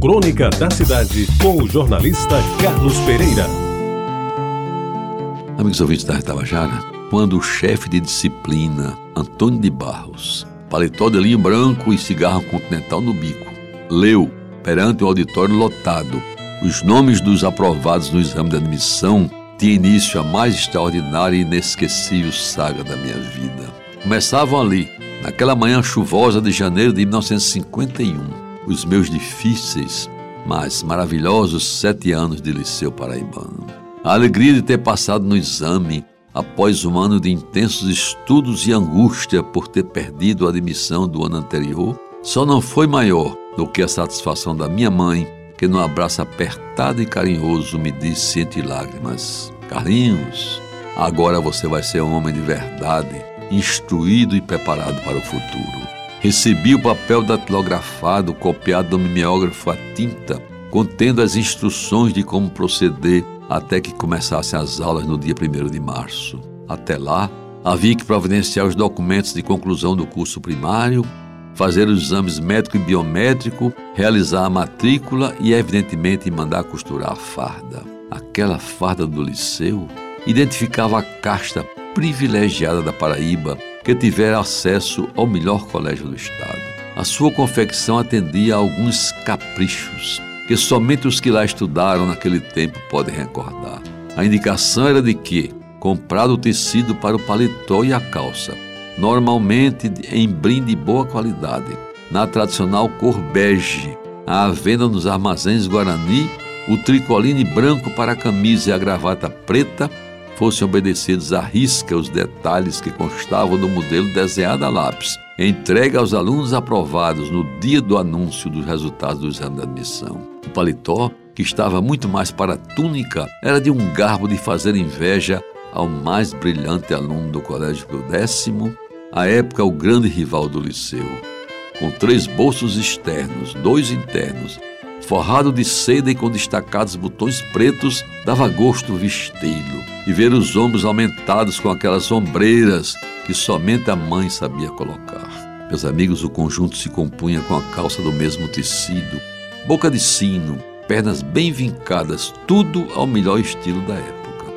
Crônica da Cidade, com o jornalista Carlos Pereira. Amigos ouvintes da Tabajara, quando o chefe de disciplina, Antônio de Barros, paletó de linho branco e cigarro continental no bico, leu, perante o auditório lotado, os nomes dos aprovados no exame de admissão, tinha início a mais extraordinária e inesquecível saga da minha vida. Começavam ali, naquela manhã chuvosa de janeiro de 1951 os meus difíceis, mas maravilhosos sete anos de liceu paraibano. A alegria de ter passado no exame, após um ano de intensos estudos e angústia por ter perdido a admissão do ano anterior, só não foi maior do que a satisfação da minha mãe, que num abraço apertado e carinhoso me disse entre lágrimas: Carlinhos, agora você vai ser um homem de verdade, instruído e preparado para o futuro. Recebi o papel datilografado, copiado do mimeógrafo a tinta, contendo as instruções de como proceder até que começassem as aulas no dia 1 de março. Até lá, havia que providenciar os documentos de conclusão do curso primário, fazer os exames médico e biométrico, realizar a matrícula e, evidentemente, mandar costurar a farda. Aquela farda do liceu identificava a casta privilegiada da Paraíba que tiver acesso ao melhor colégio do estado. A sua confecção atendia a alguns caprichos que somente os que lá estudaram naquele tempo podem recordar. A indicação era de que, comprado o tecido para o paletó e a calça, normalmente em brim de boa qualidade, na tradicional cor bege, à venda nos armazéns Guarani, o tricoline branco para a camisa e a gravata preta fossem obedecidos à risca os detalhes que constavam do modelo desenhado a lápis, entregue aos alunos aprovados no dia do anúncio dos resultados do exame de admissão. O paletó, que estava muito mais para a túnica, era de um garbo de fazer inveja ao mais brilhante aluno do Colégio Pio X, à época o grande rival do liceu. Com três bolsos externos, dois internos, forrado de seda e com destacados botões pretos, dava gosto vesti-lo e ver os ombros aumentados com aquelas ombreiras que somente a mãe sabia colocar. Meus amigos, o conjunto se compunha com a calça do mesmo tecido, boca de sino, pernas bem vincadas, tudo ao melhor estilo da época.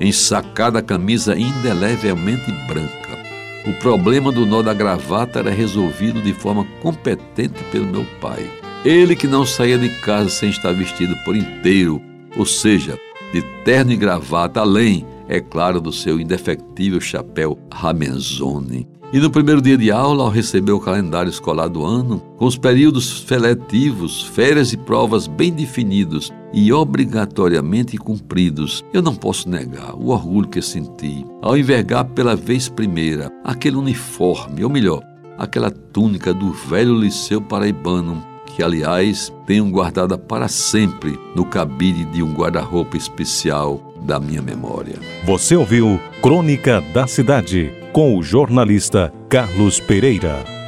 Ensacada a camisa indelevelmente branca. O problema do nó da gravata era resolvido de forma competente pelo meu pai ele que não saía de casa sem estar vestido por inteiro, ou seja, de terno e gravata, além, é claro, do seu indefectível chapéu Ramenzoni. E no primeiro dia de aula, ao receber o calendário escolar do ano, com os períodos seletivos, férias e provas bem definidos e obrigatoriamente cumpridos, eu não posso negar o orgulho que senti ao envergar pela vez primeira aquele uniforme, ou melhor, aquela túnica do velho liceu paraibano que, aliás, tenho guardada para sempre no cabide de um guarda-roupa especial da minha memória. Você ouviu Crônica da Cidade com o jornalista Carlos Pereira.